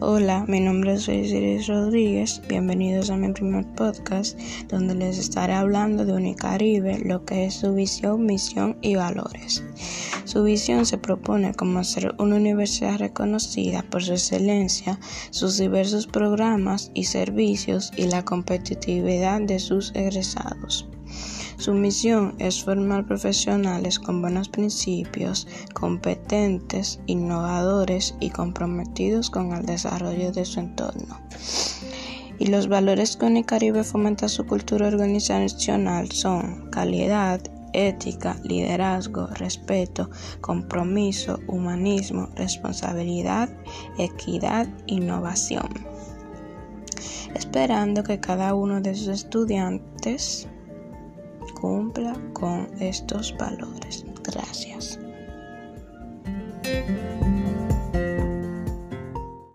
Hola, mi nombre es Iris Rodríguez. Bienvenidos a mi primer podcast donde les estaré hablando de Unicaribe, lo que es su visión, misión y valores. Su visión se propone como ser una universidad reconocida por su excelencia, sus diversos programas y servicios y la competitividad de sus egresados. Su misión es formar profesionales con buenos principios, competentes, innovadores y comprometidos con el desarrollo de su entorno. Y los valores que Unicaribe fomenta su cultura organizacional son calidad, ética, liderazgo, respeto, compromiso, humanismo, responsabilidad, equidad, innovación. Esperando que cada uno de sus estudiantes cumpla con estos valores. Gracias.